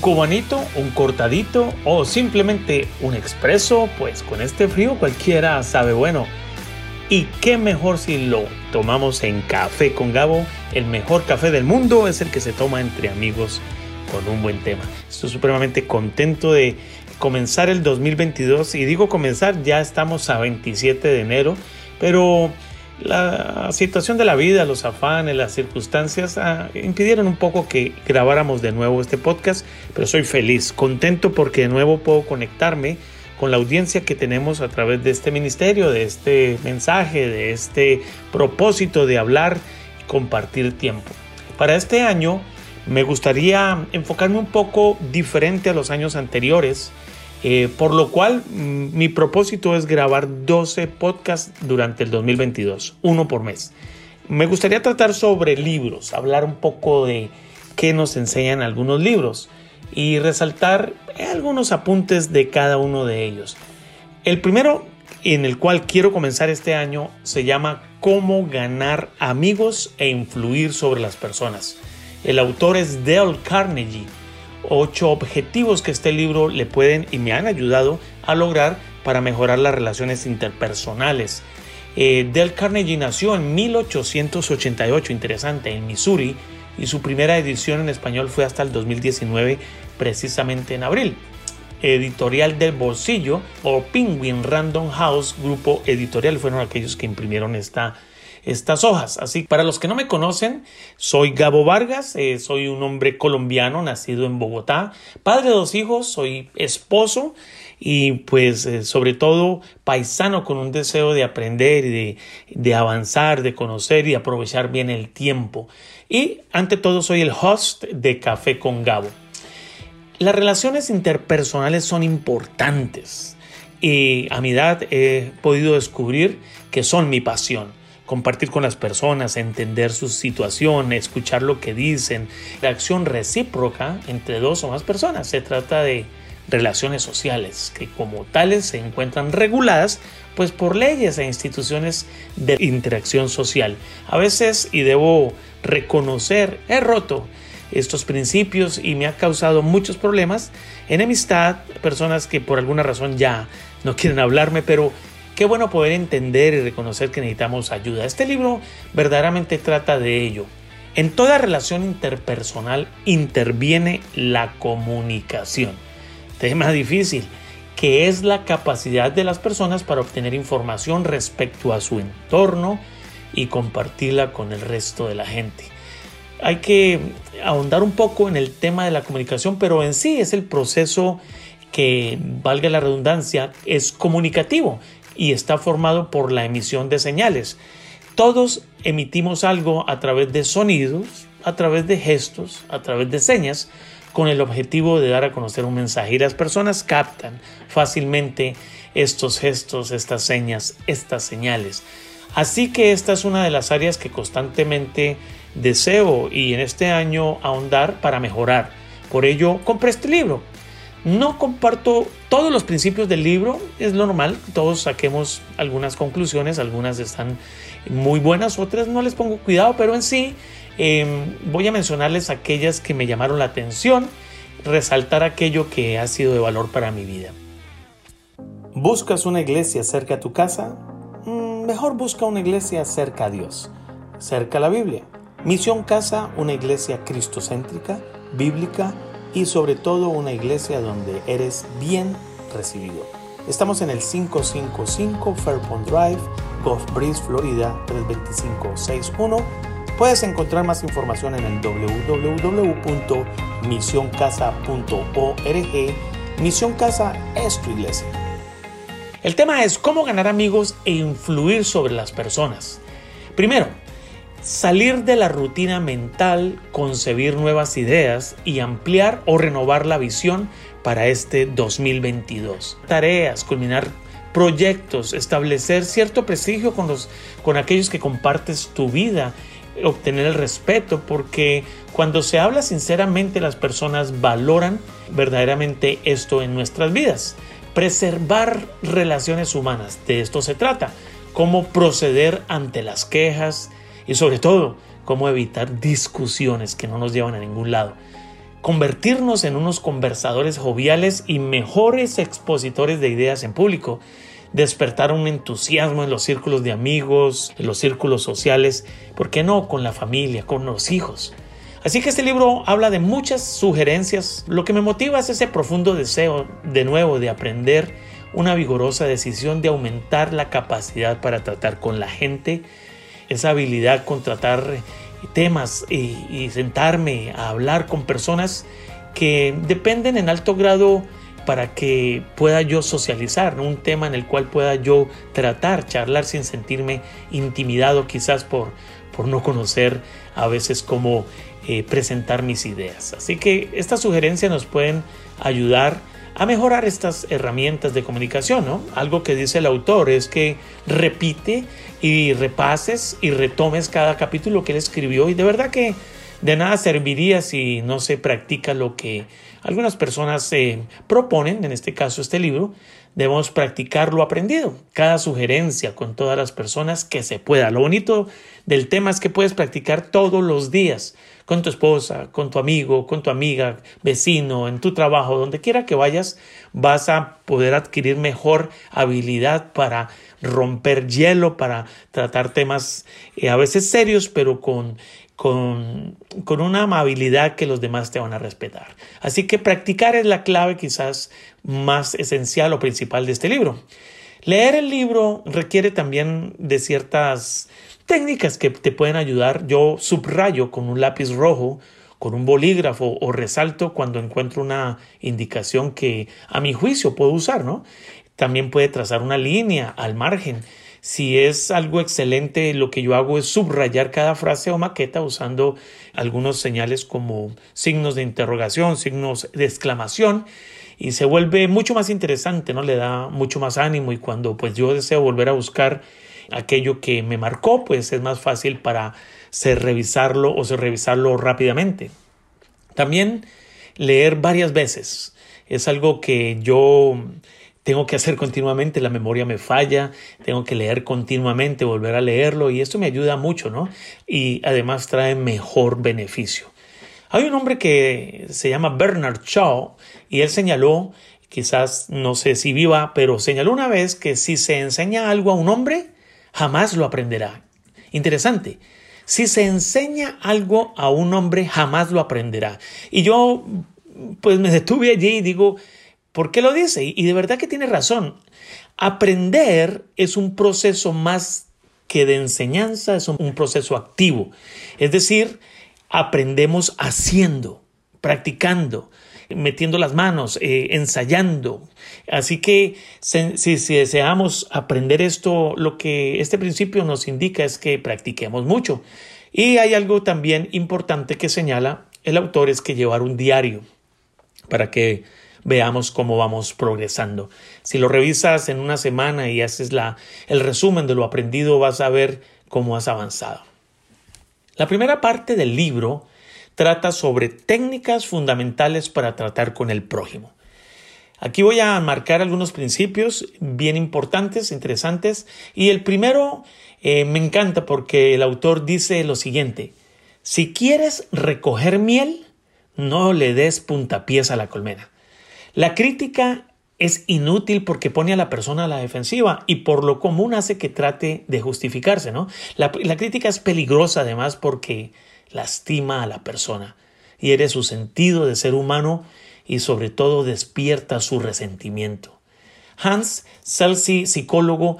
cubanito, un cortadito o simplemente un expreso, pues con este frío cualquiera sabe bueno. Y qué mejor si lo tomamos en café con Gabo. El mejor café del mundo es el que se toma entre amigos con un buen tema. Estoy supremamente contento de comenzar el 2022 y digo comenzar, ya estamos a 27 de enero, pero la situación de la vida, los afanes, las circunstancias ah, impidieron un poco que grabáramos de nuevo este podcast, pero soy feliz, contento porque de nuevo puedo conectarme con la audiencia que tenemos a través de este ministerio, de este mensaje, de este propósito de hablar y compartir tiempo. Para este año me gustaría enfocarme un poco diferente a los años anteriores eh, por lo cual, mm, mi propósito es grabar 12 podcasts durante el 2022, uno por mes. Me gustaría tratar sobre libros, hablar un poco de qué nos enseñan algunos libros y resaltar algunos apuntes de cada uno de ellos. El primero en el cual quiero comenzar este año se llama Cómo ganar amigos e influir sobre las personas. El autor es Dale Carnegie ocho objetivos que este libro le pueden y me han ayudado a lograr para mejorar las relaciones interpersonales. Eh, Del Carnegie nació en 1888, interesante, en Missouri, y su primera edición en español fue hasta el 2019, precisamente en abril. Editorial del Bolsillo o Penguin Random House, grupo editorial, fueron aquellos que imprimieron esta estas hojas. Así, para los que no me conocen, soy Gabo Vargas, eh, soy un hombre colombiano nacido en Bogotá, padre de dos hijos, soy esposo y pues eh, sobre todo paisano con un deseo de aprender de, de avanzar, de conocer y aprovechar bien el tiempo. Y ante todo soy el host de Café con Gabo. Las relaciones interpersonales son importantes y a mi edad he podido descubrir que son mi pasión compartir con las personas, entender su situación, escuchar lo que dicen. La acción recíproca entre dos o más personas. Se trata de relaciones sociales que como tales se encuentran reguladas pues por leyes e instituciones de interacción social. A veces, y debo reconocer, he roto estos principios y me ha causado muchos problemas, enemistad, personas que por alguna razón ya no quieren hablarme, pero Qué bueno poder entender y reconocer que necesitamos ayuda. Este libro verdaderamente trata de ello. En toda relación interpersonal interviene la comunicación. Tema difícil, que es la capacidad de las personas para obtener información respecto a su entorno y compartirla con el resto de la gente. Hay que ahondar un poco en el tema de la comunicación, pero en sí es el proceso que, valga la redundancia, es comunicativo y está formado por la emisión de señales. Todos emitimos algo a través de sonidos, a través de gestos, a través de señas, con el objetivo de dar a conocer un mensaje. Y las personas captan fácilmente estos gestos, estas señas, estas señales. Así que esta es una de las áreas que constantemente deseo y en este año ahondar para mejorar. Por ello compré este libro, no comparto todos los principios del libro, es normal, todos saquemos algunas conclusiones, algunas están muy buenas, otras no les pongo cuidado, pero en sí em, voy a mencionarles aquellas que me llamaron la atención, resaltar aquello que ha sido de valor para mi vida. ¿Buscas una iglesia cerca a tu casa? Mm, mejor busca una iglesia cerca a Dios, cerca a la Biblia. Misión Casa, una iglesia cristocéntrica, bíblica, y sobre todo una iglesia donde eres bien recibido. Estamos en el 555 Fairpond Drive, Gulf Breeze, Florida 32561. Puedes encontrar más información en el www.misioncasa.org. Misión Casa es tu iglesia. El tema es cómo ganar amigos e influir sobre las personas. Primero, Salir de la rutina mental, concebir nuevas ideas y ampliar o renovar la visión para este 2022. Tareas, culminar proyectos, establecer cierto prestigio con, los, con aquellos que compartes tu vida, obtener el respeto, porque cuando se habla sinceramente las personas valoran verdaderamente esto en nuestras vidas. Preservar relaciones humanas, de esto se trata. Cómo proceder ante las quejas, y sobre todo cómo evitar discusiones que no nos llevan a ningún lado. convertirnos en unos conversadores joviales y mejores expositores de ideas en público, despertar un entusiasmo en los círculos de amigos, en los círculos sociales, ¿por qué no con la familia, con los hijos? Así que este libro habla de muchas sugerencias. Lo que me motiva es ese profundo deseo de nuevo de aprender, una vigorosa decisión de aumentar la capacidad para tratar con la gente, esa habilidad con tratar temas y, sentarme a hablar con personas que dependen en alto grado para que pueda yo socializar, un tema en el cual pueda yo tratar, charlar sin sentirme intimidado quizás por, por no conocer a veces cómo eh, presentar mis ideas. Así que estas sugerencias nos pueden ayudar a mejorar estas herramientas de comunicación. ¿no? Algo que dice el autor es que repite y repases y retomes cada capítulo que él escribió y de verdad que de nada serviría si no se practica lo que algunas personas eh, proponen, en este caso este libro, debemos practicar lo aprendido, cada sugerencia con todas las personas que se pueda. Lo bonito del tema es que puedes practicar todos los días con tu esposa, con tu amigo, con tu amiga, vecino, en tu trabajo, donde quiera que vayas, vas a poder adquirir mejor habilidad para romper hielo, para tratar temas eh, a veces serios, pero con, con, con, una amabilidad que los demás te van a respetar. Así que practicar es la clave quizás más esencial o principal de este libro. Leer el libro requiere también de ciertas técnicas que te pueden ayudar. Yo subrayo con un lápiz rojo, con un bolígrafo o resalto cuando encuentro una indicación que a mi juicio puedo usar, ¿no? También puede trazar una línea al margen. Si es algo excelente, lo que yo hago es subrayar cada frase o maqueta usando algunos señales como signos de interrogación, signos de exclamación y se vuelve mucho más interesante, ¿no? Le da mucho más ánimo y cuando pues yo deseo volver a buscar aquello que me marcó, pues es más fácil para ser revisarlo o ser revisarlo rápidamente. También leer varias veces es algo que yo tengo que hacer continuamente, la memoria me falla, tengo que leer continuamente, volver a leerlo y esto me ayuda mucho, ¿no? Y además trae mejor beneficio. Hay un hombre que se llama Bernard Shaw y él señaló, quizás no sé si viva, pero señaló una vez que si se enseña algo a un hombre, jamás lo aprenderá. Interesante. Si se enseña algo a un hombre, jamás lo aprenderá. Y yo, pues me detuve allí y digo, ¿por qué lo dice? Y de verdad que tiene razón. Aprender es un proceso más que de enseñanza, es un proceso activo. Es decir, aprendemos haciendo, practicando, metiendo las manos, eh, ensayando. Así que si, si, deseamos aprender esto, lo que este principio nos indica es que practiquemos mucho. Y hay algo también importante que señala el autor, es que llevar un diario para que veamos cómo vamos progresando. Si lo revisas en una semana y haces la, el resumen de lo aprendido, vas a ver cómo has avanzado. La primera parte del libro trata sobre técnicas fundamentales para tratar con el prójimo. Aquí voy a marcar algunos principios bien importantes, interesantes, y el primero eh, me encanta porque el autor dice lo siguiente, si quieres recoger miel, no le des puntapiés a la colmena. La crítica es inútil porque pone a la persona a la defensiva y por lo común hace que trate de justificarse, ¿no? La, crítica es peligrosa además porque lastima a la persona, hiere su sentido de ser humano y sobre todo despierta su resentimiento. Hans Selzy, psicólogo,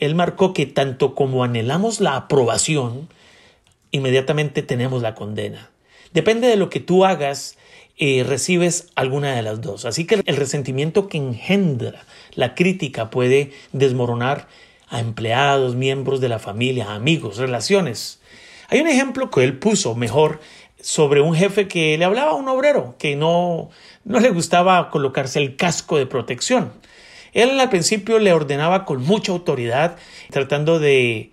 él marcó que tanto como anhelamos la aprobación, inmediatamente tenemos la condena. Depende de lo que tú hagas, eh, recibes alguna de las dos. Así que el resentimiento que engendra la crítica puede desmoronar a empleados, miembros de la familia, amigos, relaciones. Hay un ejemplo que él puso mejor sobre un jefe que le hablaba a un obrero que no, no le gustaba colocarse el casco de protección. Él al principio le ordenaba con mucha autoridad, tratando de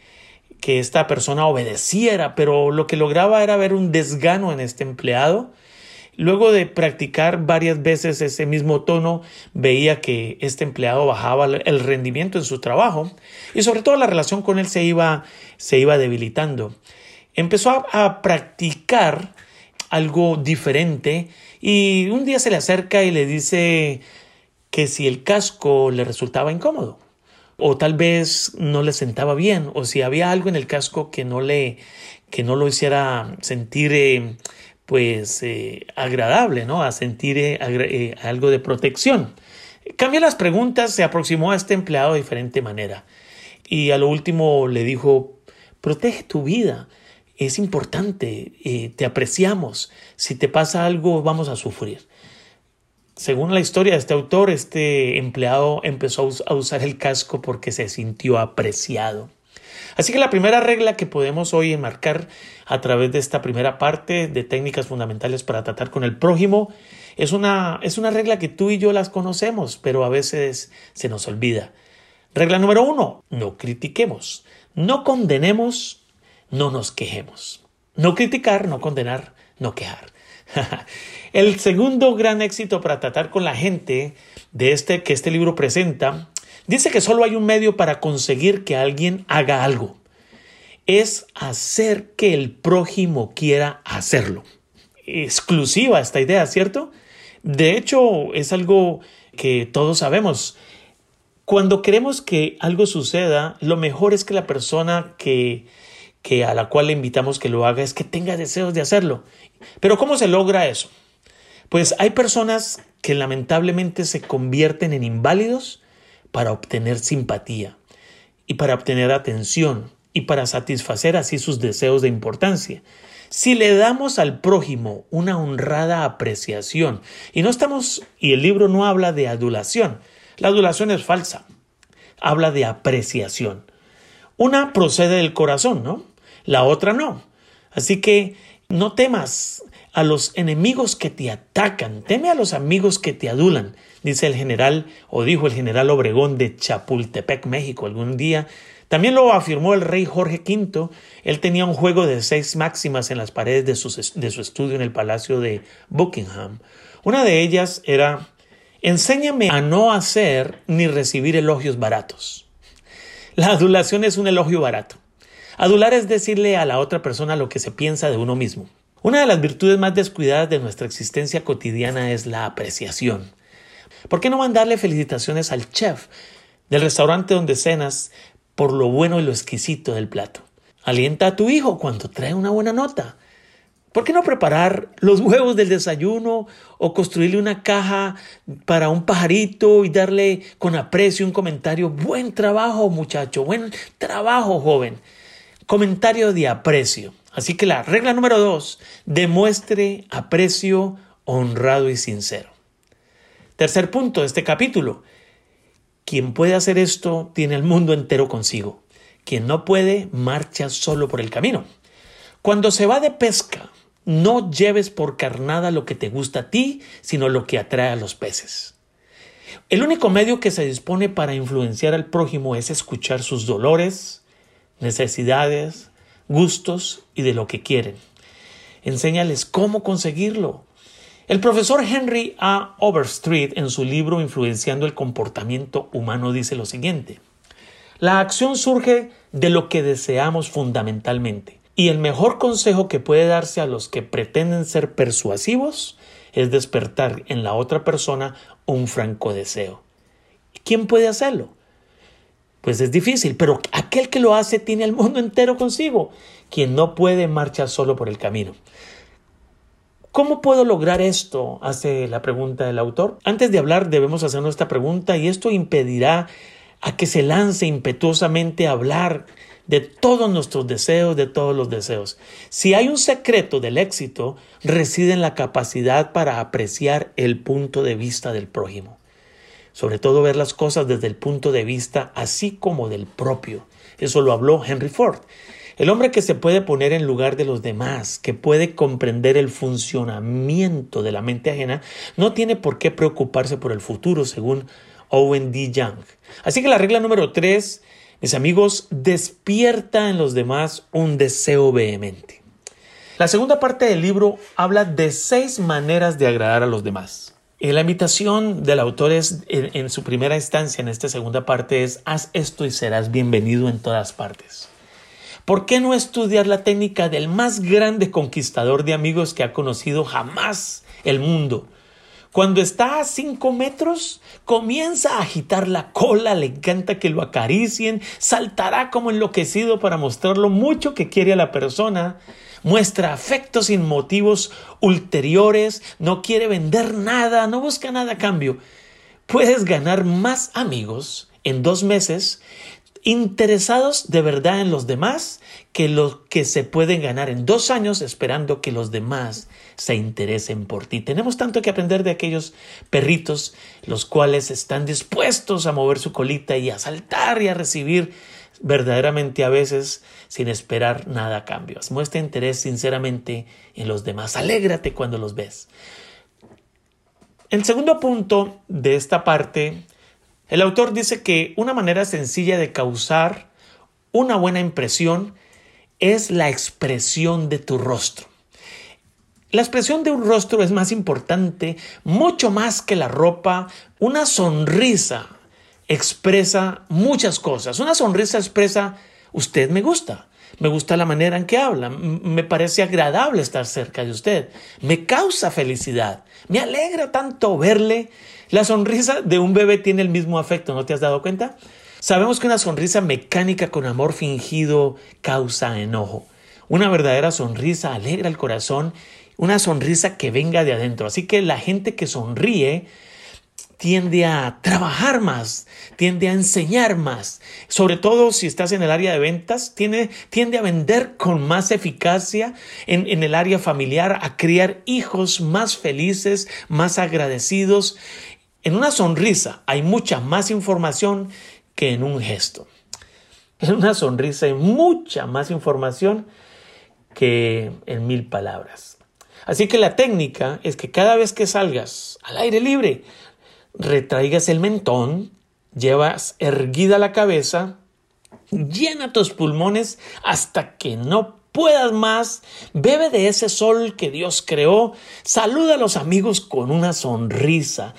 que esta persona obedeciera, pero lo que lograba era ver un desgano en este empleado. Luego de practicar varias veces ese mismo tono, veía que este empleado bajaba el rendimiento en su trabajo y sobre todo la relación con él se iba, se iba debilitando. Empezó a, practicar algo diferente y un día se le acerca y le dice que si el casco le resultaba incómodo o tal vez no le sentaba bien o si había algo en el casco que no le que no lo hiciera sentir eh, pues eh, agradable, ¿no? A sentir eh, algo de protección. Cambió las preguntas, se aproximó a este empleado de diferente manera y a lo último le dijo, protege tu vida, es importante, te apreciamos, si te pasa algo vamos a sufrir. Según la historia de este autor, este empleado empezó a usar el casco porque se sintió apreciado. Así que la primera regla que podemos hoy enmarcar a través de esta primera parte de técnicas fundamentales para tratar con el prójimo es una, es una regla que tú y yo las conocemos, pero a veces se nos olvida. Regla número uno, no critiquemos, no condenemos, no nos quejemos. No criticar, no condenar, no quejar. El segundo gran éxito para tratar con la gente de este que este libro presenta dice que solo hay un medio para conseguir que alguien haga algo. Es hacer que el prójimo quiera hacerlo. Exclusiva esta idea, ¿cierto? De hecho, es algo que todos sabemos. Cuando queremos que algo suceda, lo mejor es que la persona que, que a la cual le invitamos que lo haga es que tenga deseos de hacerlo. Pero ¿cómo se logra eso? Pues hay personas que lamentablemente se convierten en inválidos para obtener simpatía y para obtener atención y para satisfacer así sus deseos de importancia. Si le damos al prójimo una honrada apreciación, y no estamos, y el libro no habla de adulación, la adulación es falsa, habla de apreciación. Una procede del corazón, ¿no? La otra no. Así que no temas a los enemigos que te atacan, teme a los amigos que te adulan, dice el general o dijo el general Obregón de Chapultepec, México, algún día. También lo afirmó el rey Jorge V. Él tenía un juego de seis máximas en las paredes de su, de su estudio en el palacio de Buckingham. Una de ellas era, enséñame a no hacer ni recibir elogios baratos. La adulación es un elogio barato. Adular es decirle a la otra persona lo que se piensa de uno mismo. Una de las virtudes más descuidadas de nuestra existencia cotidiana es la apreciación. ¿Por qué no mandarle felicitaciones al chef del restaurante donde cenas por lo bueno y lo exquisito del plato? Alienta a tu hijo cuando trae una buena nota. ¿Por qué no preparar los huevos del desayuno o construirle una caja para un pajarito y darle con aprecio un comentario? Buen trabajo muchacho, buen trabajo joven comentario de aprecio. Así que la regla número dos, demuestre aprecio honrado y sincero. Tercer punto de este capítulo, quien puede hacer esto tiene el mundo entero consigo. Quien no puede, marcha solo por el camino. Cuando se va de pesca, no lleves por carnada lo que te gusta a ti, sino lo que atrae a los peces. El único medio que se dispone para influenciar al prójimo es escuchar sus dolores, necesidades, gustos y de lo que quieren. Enséñales cómo conseguirlo. El profesor Henry A. Overstreet en su libro Influenciando el comportamiento humano dice lo siguiente. La acción surge de lo que deseamos fundamentalmente y el mejor consejo que puede darse a los que pretenden ser persuasivos es despertar en la otra persona un franco deseo. ¿Quién puede hacerlo? Pues es difícil, pero aquel que lo hace tiene el mundo entero consigo. Quien no puede marcha solo por el camino. ¿Cómo puedo lograr esto? hace la pregunta del autor. Antes de hablar debemos hacernos esta pregunta y esto impedirá a que se lance impetuosamente a hablar de todos nuestros deseos, de todos los deseos. Si hay un secreto del éxito, reside en la capacidad para apreciar el punto de vista del prójimo sobre todo ver las cosas desde el punto de vista así como del propio. Eso lo habló Henry Ford. El hombre que se puede poner en lugar de los demás, que puede comprender el funcionamiento de la mente ajena, no tiene por qué preocuparse por el futuro, según Owen D. Young. Así que la regla número tres, mis amigos, despierta en los demás un deseo vehemente. La segunda parte del libro habla de seis maneras de agradar a los demás. Eh, la invitación del autor es, en, su primera instancia, en esta segunda parte, es haz esto y serás bienvenido en todas partes. ¿Por qué no estudiar la técnica del más grande conquistador de amigos que ha conocido jamás el mundo? Cuando está a cinco metros, comienza a agitar la cola, le encanta que lo acaricien, saltará como enloquecido para mostrar lo mucho que quiere a la persona, muestra afectos sin motivos ulteriores, no quiere vender nada, no busca nada a cambio. Puedes ganar más amigos en dos meses interesados de verdad en los demás que lo que se pueden ganar en dos años esperando que los demás se interesen por ti. Tenemos tanto que aprender de aquellos perritos los cuales están dispuestos a mover su colita y a saltar y a recibir verdaderamente a veces sin esperar nada a cambio. Muestra interés sinceramente en los demás. Alégrate cuando los ves. El segundo punto de esta parte el autor dice que una manera sencilla de causar una buena impresión es la expresión de tu rostro. La expresión de un rostro es más importante, mucho más que la ropa. Una sonrisa expresa muchas cosas. Una sonrisa expresa, usted me gusta, me gusta la manera en que habla, me parece agradable estar cerca de usted, me causa felicidad, me alegra tanto verle la sonrisa de un bebé tiene el mismo afecto, ¿no te has dado cuenta? Sabemos que una sonrisa mecánica con amor fingido causa enojo. Una verdadera sonrisa alegra el corazón, una sonrisa que venga de adentro. Así que la gente que sonríe tiende a trabajar más, tiende a enseñar más. Sobre todo si estás en el área de ventas, tiende, tiende a vender con más eficacia en, en el área familiar, a criar hijos más felices, más agradecidos en una sonrisa hay mucha más información que en un gesto. En una sonrisa hay mucha más información que en mil palabras. Así que la técnica es que cada vez que salgas al aire libre, retraigas el mentón, llevas erguida la cabeza, llena tus pulmones hasta que no puedas más, bebe de ese sol que Dios creó, saluda a los amigos con una sonrisa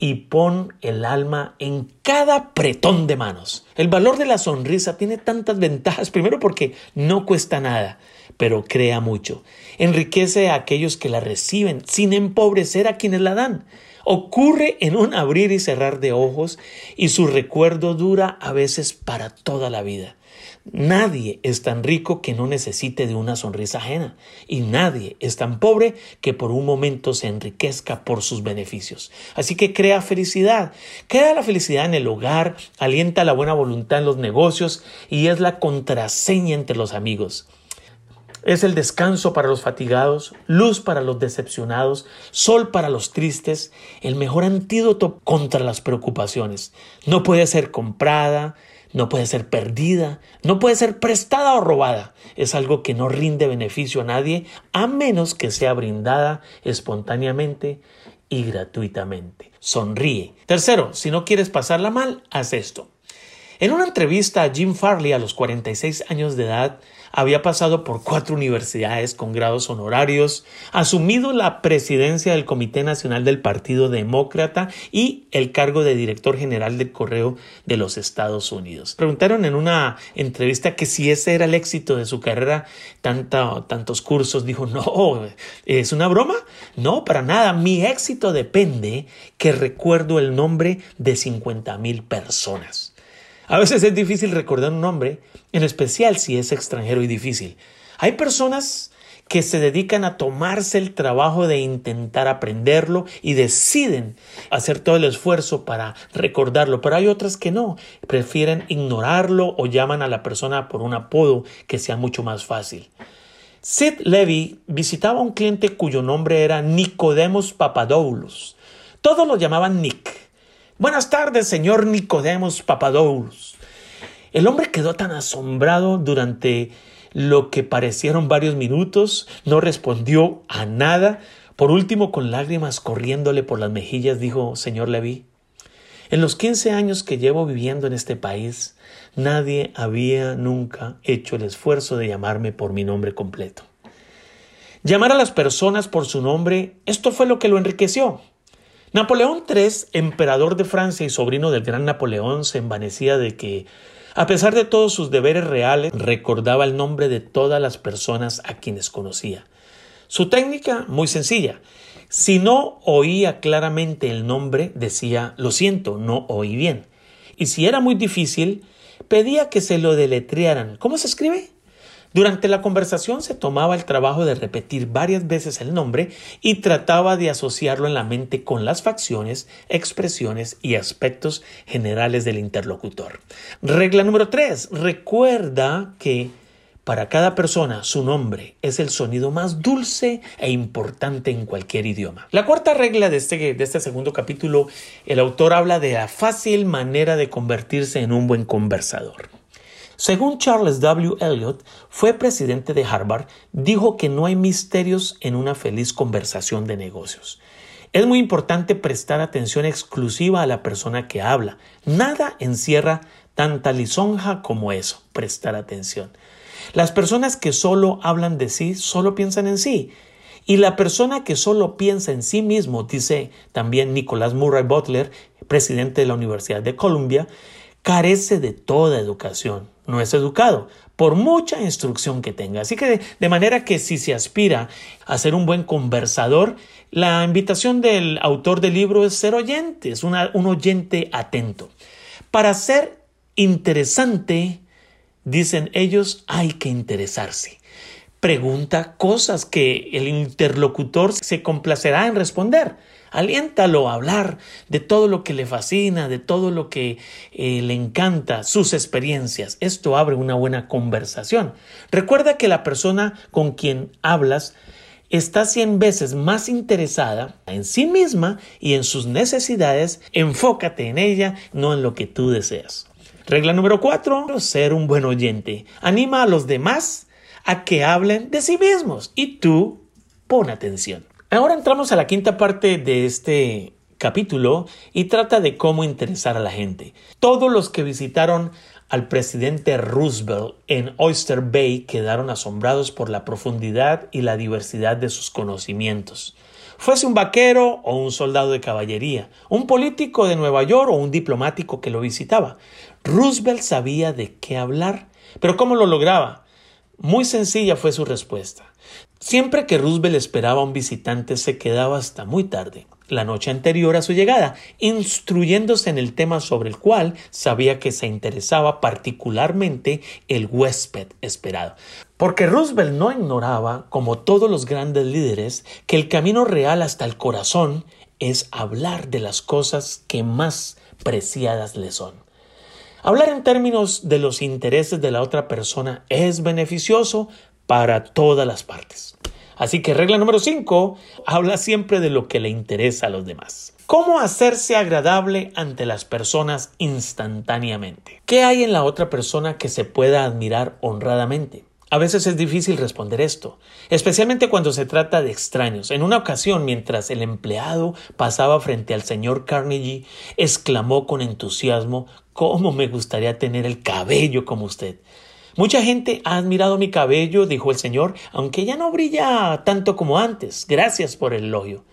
y pon el alma en cada pretón de manos. El valor de la sonrisa tiene tantas ventajas, primero porque no cuesta nada, pero crea mucho. Enriquece a aquellos que la reciben sin empobrecer a quienes la dan. Ocurre en un abrir y cerrar de ojos y su recuerdo dura a veces para toda la vida. Nadie es tan rico que no necesite de una sonrisa ajena y nadie es tan pobre que por un momento se enriquezca por sus beneficios. Así que crea felicidad, crea la felicidad en el hogar, alienta la buena voluntad en los negocios y es la contraseña entre los amigos. Es el descanso para los fatigados, luz para los decepcionados, sol para los tristes, el mejor antídoto contra las preocupaciones. No puede ser comprada, no puede ser perdida, no puede ser prestada o robada. Es algo que no rinde beneficio a nadie a menos que sea brindada espontáneamente y gratuitamente. Sonríe. Tercero, si no quieres pasarla mal, haz esto. En una entrevista Jim Farley a los 46 años de edad, había pasado por cuatro universidades con grados honorarios, asumido la presidencia del Comité Nacional del Partido Demócrata y el cargo de director general del Correo de los Estados Unidos. Preguntaron en una entrevista que si ese era el éxito de su carrera, tantos cursos, dijo, no, ¿es una broma? No, para nada, mi éxito depende que recuerdo el nombre de 50 mil personas. A veces es difícil recordar un nombre, en especial si es extranjero y difícil. Hay personas que se dedican a tomarse el trabajo de intentar aprenderlo y deciden hacer todo el esfuerzo para recordarlo, pero hay otras que no, prefieren ignorarlo o llaman a la persona por un apodo que sea mucho más fácil. Sid Levy visitaba a un cliente cuyo nombre era Nicodemos Papadoulos. Todos lo llamaban Nick. Buenas tardes, señor Nicodemos Papadoulos. El hombre quedó tan asombrado durante lo que parecieron varios minutos, no respondió a nada. Por último, con lágrimas corriéndole por las mejillas, dijo, Señor Levi, en los 15 años que llevo viviendo en este país, nadie había nunca hecho el esfuerzo de llamarme por mi nombre completo. Llamar a las personas por su nombre, esto fue lo que lo enriqueció. Napoleón III, emperador de Francia y sobrino del gran Napoleón, se envanecía de que A pesar de todos sus deberes reales, recordaba el nombre de todas las personas a quienes conocía. Su técnica, muy sencilla. Si no oía claramente el nombre, decía, lo siento, no oí bien. Y si era muy difícil, pedía que se lo deletrearan. ¿Cómo se escribe? Durante la conversación se tomaba el trabajo de repetir varias veces el nombre y trataba de asociarlo en la mente con las facciones, expresiones y aspectos generales del interlocutor. Regla número 3. Recuerda que para cada persona, su nombre es el sonido más dulce e importante en cualquier idioma. La cuarta regla de este, de este segundo capítulo, el autor habla de la fácil manera de convertirse en un buen conversador. Según Charles W. Eliot, fue presidente de Harvard, dijo que no hay misterios en una feliz conversación de negocios. Es muy importante prestar atención exclusiva a la persona que habla. Nada encierra tanta lisonja como eso, prestar atención. Las personas que solo hablan de sí, solo piensan en sí. Y la persona que solo piensa en sí mismo, dice también Nicolás Murray Butler, presidente de la Universidad de Columbia, carece de toda educación, no es educado, por mucha instrucción que tenga. Así que de, manera que si se aspira a ser un buen conversador, la invitación del autor del libro es ser oyente, es un oyente atento. Para ser interesante, Dicen ellos, hay que interesarse. Pregunta cosas que el interlocutor se complacerá en responder. Aliéntalo a hablar de todo lo que le fascina, de todo lo que eh, le encanta, sus experiencias. Esto abre una buena conversación. Recuerda que la persona con quien hablas está cien veces más interesada en sí misma y en sus necesidades. Enfócate en ella, no en lo que tú deseas. Regla número cuatro, ser un buen oyente. Anima a los demás a que hablen de sí mismos y tú pon atención. Ahora entramos a la quinta parte de este capítulo y trata de cómo interesar a la gente. Todos los que visitaron al presidente Roosevelt en Oyster Bay quedaron asombrados por la profundidad y la diversidad de sus conocimientos. Fuese un vaquero o un soldado de caballería, un político de Nueva York o un diplomático que lo visitaba. Roosevelt sabía de qué hablar, pero ¿cómo lo lograba? Muy sencilla fue su respuesta. Siempre que Roosevelt esperaba a un visitante se quedaba hasta muy tarde, la noche anterior a su llegada, instruyéndose en el tema sobre el cual sabía que se interesaba particularmente el huésped esperado. Porque Roosevelt no ignoraba, como todos los grandes líderes, que el camino real hasta el corazón es hablar de las cosas que más preciadas le son. Hablar en términos de los intereses de la otra persona es beneficioso para todas las partes. Así que regla número 5, habla siempre de lo que le interesa a los demás. ¿Cómo hacerse agradable ante las personas instantáneamente? ¿Qué hay en la otra persona que se pueda admirar honradamente? A veces es difícil responder esto, especialmente cuando se trata de extraños. En una ocasión, mientras el empleado pasaba frente al señor Carnegie, exclamó con entusiasmo ¿Cómo me gustaría tener el cabello como usted? Mucha gente ha admirado mi cabello, dijo el señor, aunque ya no brilla tanto como antes. Gracias por el elogio.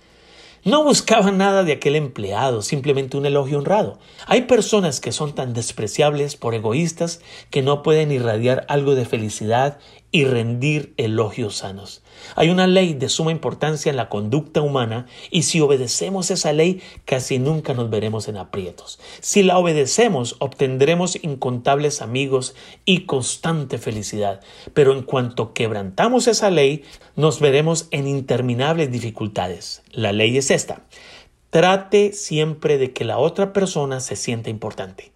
No buscaba nada de aquel empleado, simplemente un elogio honrado. Hay personas que son tan despreciables por egoístas que no pueden irradiar algo de felicidad y rendir elogios sanos. Hay una ley de suma importancia en la conducta humana y si obedecemos esa ley casi nunca nos veremos en aprietos. Si la obedecemos obtendremos incontables amigos y constante felicidad, pero en cuanto quebrantamos esa ley nos veremos en interminables dificultades. La ley es esta. Trate siempre de que la otra persona se sienta importante.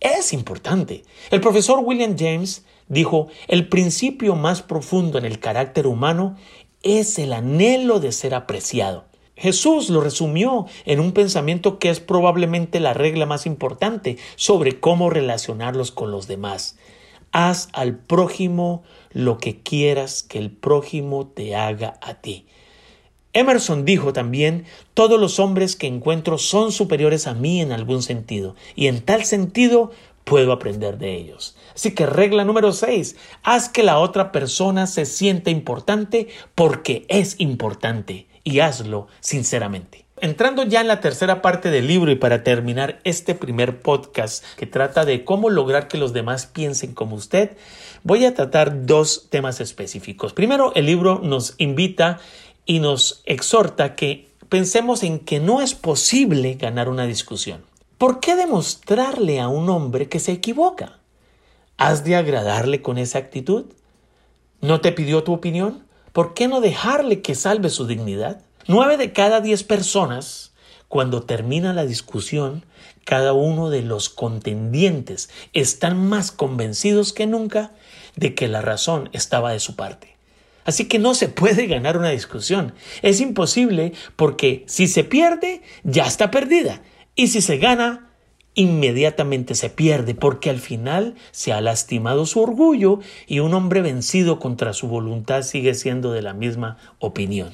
Es importante. El profesor William James dijo, el principio más profundo en el carácter humano es el anhelo de ser apreciado. Jesús lo resumió en un pensamiento que es probablemente la regla más importante sobre cómo relacionarlos con los demás. Haz al prójimo lo que quieras que el prójimo te haga a ti. Emerson dijo también, todos los hombres que encuentro son superiores a mí en algún sentido, y en tal sentido puedo aprender de ellos. Así que regla número 6, haz que la otra persona se sienta importante porque es importante y hazlo sinceramente. Entrando ya en la tercera parte del libro y para terminar este primer podcast que trata de cómo lograr que los demás piensen como usted, voy a tratar dos temas específicos. Primero, el libro nos invita y nos exhorta que pensemos en que no es posible ganar una discusión. ¿Por qué demostrarle a un hombre que se equivoca? ¿Has de agradarle con esa actitud? ¿No te pidió tu opinión? ¿Por qué no dejarle que salve su dignidad? Nueve de cada diez personas, cuando termina la discusión, cada uno de los contendientes están más convencidos que nunca de que la razón estaba de su parte. Así que no se puede ganar una discusión. Es imposible porque si se pierde, ya está perdida. Y si se gana, inmediatamente se pierde porque al final se ha lastimado su orgullo y un hombre vencido contra su voluntad sigue siendo de la misma opinión.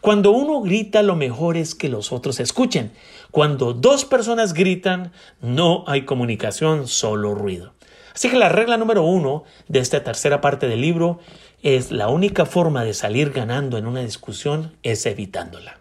Cuando uno grita lo mejor es que los otros escuchen. Cuando dos personas gritan no hay comunicación, solo ruido. Así que la regla número uno de esta tercera parte del libro es la única forma de salir ganando en una discusión es evitándola.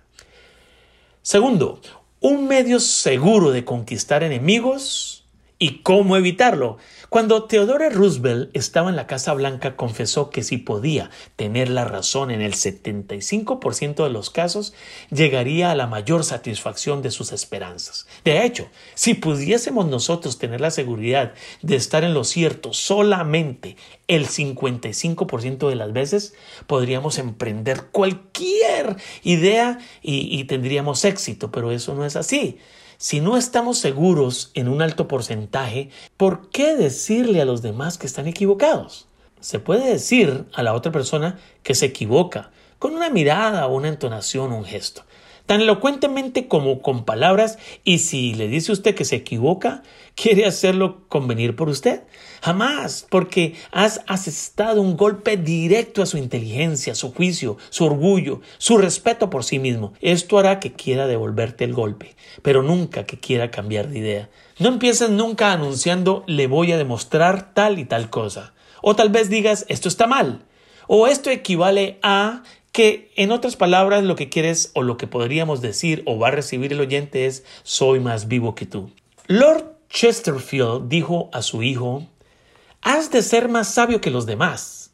Segundo, un medio seguro de conquistar enemigos y cómo evitarlo. Cuando Theodore Roosevelt estaba en la Casa Blanca confesó que si podía tener la razón en el 75% de los casos, llegaría a la mayor satisfacción de sus esperanzas. De hecho, si pudiésemos nosotros tener la seguridad de estar en lo cierto solamente el 55% de las veces, podríamos emprender cualquier idea y, y tendríamos éxito, pero eso no es así. Si no estamos seguros en un alto porcentaje, ¿por qué decirle a los demás que están equivocados? Se puede decir a la otra persona que se equivoca con una mirada, una entonación, un gesto tan elocuentemente como con palabras, y si le dice usted que se equivoca, quiere hacerlo convenir por usted. Jamás, porque has asestado un golpe directo a su inteligencia, su juicio, su orgullo, su respeto por sí mismo. Esto hará que quiera devolverte el golpe, pero nunca que quiera cambiar de idea. No empieces nunca anunciando le voy a demostrar tal y tal cosa. O tal vez digas esto está mal. O esto equivale a que en otras palabras lo que quieres o lo que podríamos decir o va a recibir el oyente es soy más vivo que tú. Lord Chesterfield dijo a su hijo, has de ser más sabio que los demás,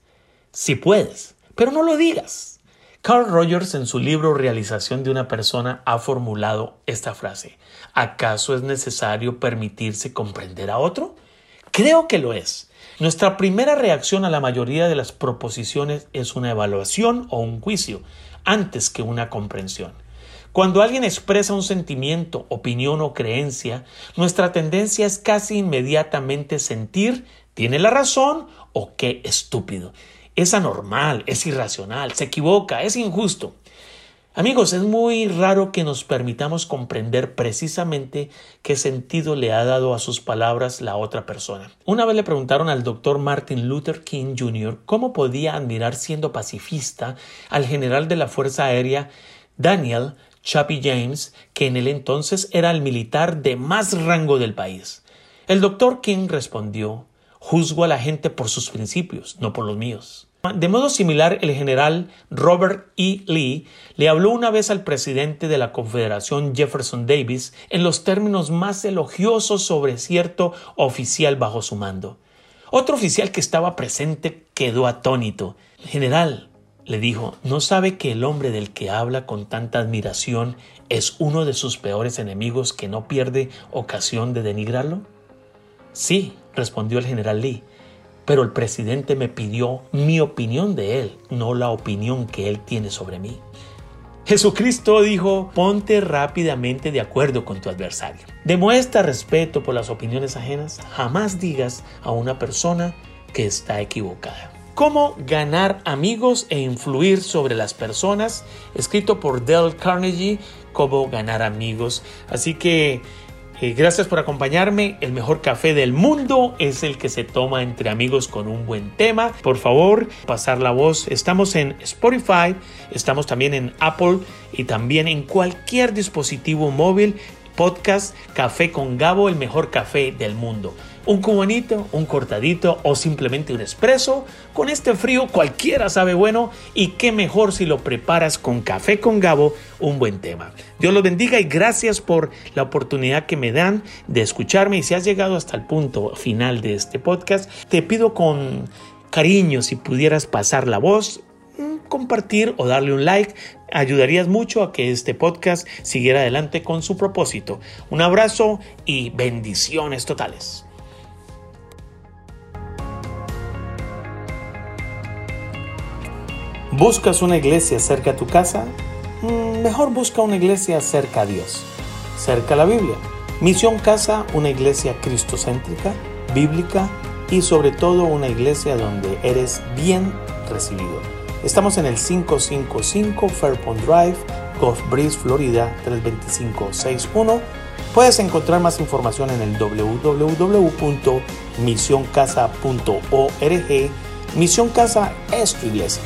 si puedes, pero no lo digas. Carl Rogers en su libro Realización de una persona ha formulado esta frase, ¿acaso es necesario permitirse comprender a otro? Creo que lo es. Nuestra primera reacción a la mayoría de las proposiciones es una evaluación o un juicio, antes que una comprensión. Cuando alguien expresa un sentimiento, opinión o creencia, nuestra tendencia es casi inmediatamente sentir tiene la razón o qué estúpido. Es anormal, es irracional, se equivoca, es injusto. Amigos, es muy raro que nos permitamos comprender precisamente qué sentido le ha dado a sus palabras la otra persona. Una vez le preguntaron al doctor Martin Luther King Jr. cómo podía admirar siendo pacifista al general de la Fuerza Aérea Daniel Chappie James, que en el entonces era el militar de más rango del país. El doctor King respondió Juzgo a la gente por sus principios, no por los míos. De modo similar, el general Robert E. Lee le habló una vez al presidente de la Confederación Jefferson Davis en los términos más elogiosos sobre cierto oficial bajo su mando. Otro oficial que estaba presente quedó atónito. General, le dijo, ¿no sabe que el hombre del que habla con tanta admiración es uno de sus peores enemigos que no pierde ocasión de denigrarlo? Sí, respondió el general Lee pero el presidente me pidió mi opinión de él, no la opinión que él tiene sobre mí. Jesucristo dijo, ponte rápidamente de acuerdo con tu adversario. Demuestra respeto por las opiniones ajenas, jamás digas a una persona que está equivocada. Cómo ganar amigos e influir sobre las personas, escrito por Dale Carnegie, cómo ganar amigos. Así que eh, gracias por acompañarme. El mejor café del mundo es el que se toma entre amigos con un buen tema. Por favor, pasar la voz. Estamos en Spotify, estamos también en Apple y también en cualquier dispositivo móvil podcast Café con Gabo, el mejor café del mundo. Un cubanito, un cortadito o simplemente un espresso. Con este frío cualquiera sabe bueno y qué mejor si lo preparas con Café con Gabo, un buen tema. Dios los bendiga y gracias por la oportunidad que me dan de escucharme y si has llegado hasta el punto final de este podcast, te pido con cariño si pudieras pasar la voz mm, compartir o darle un like. Ayudarías mucho a que este podcast siguiera adelante con su propósito. Un abrazo y bendiciones totales. ¿Buscas una iglesia cerca a tu casa? Mm, mejor busca una iglesia cerca a Dios, cerca a la Biblia. Misión Casa, una iglesia cristocéntrica, bíblica y sobre todo una iglesia donde eres bien recibido. Estamos en el 555 Fairpont Drive, Gulf Breeze, Florida 32561. Puedes encontrar más información en el www.misioncasa.org. Misión Casa es tu iglesia.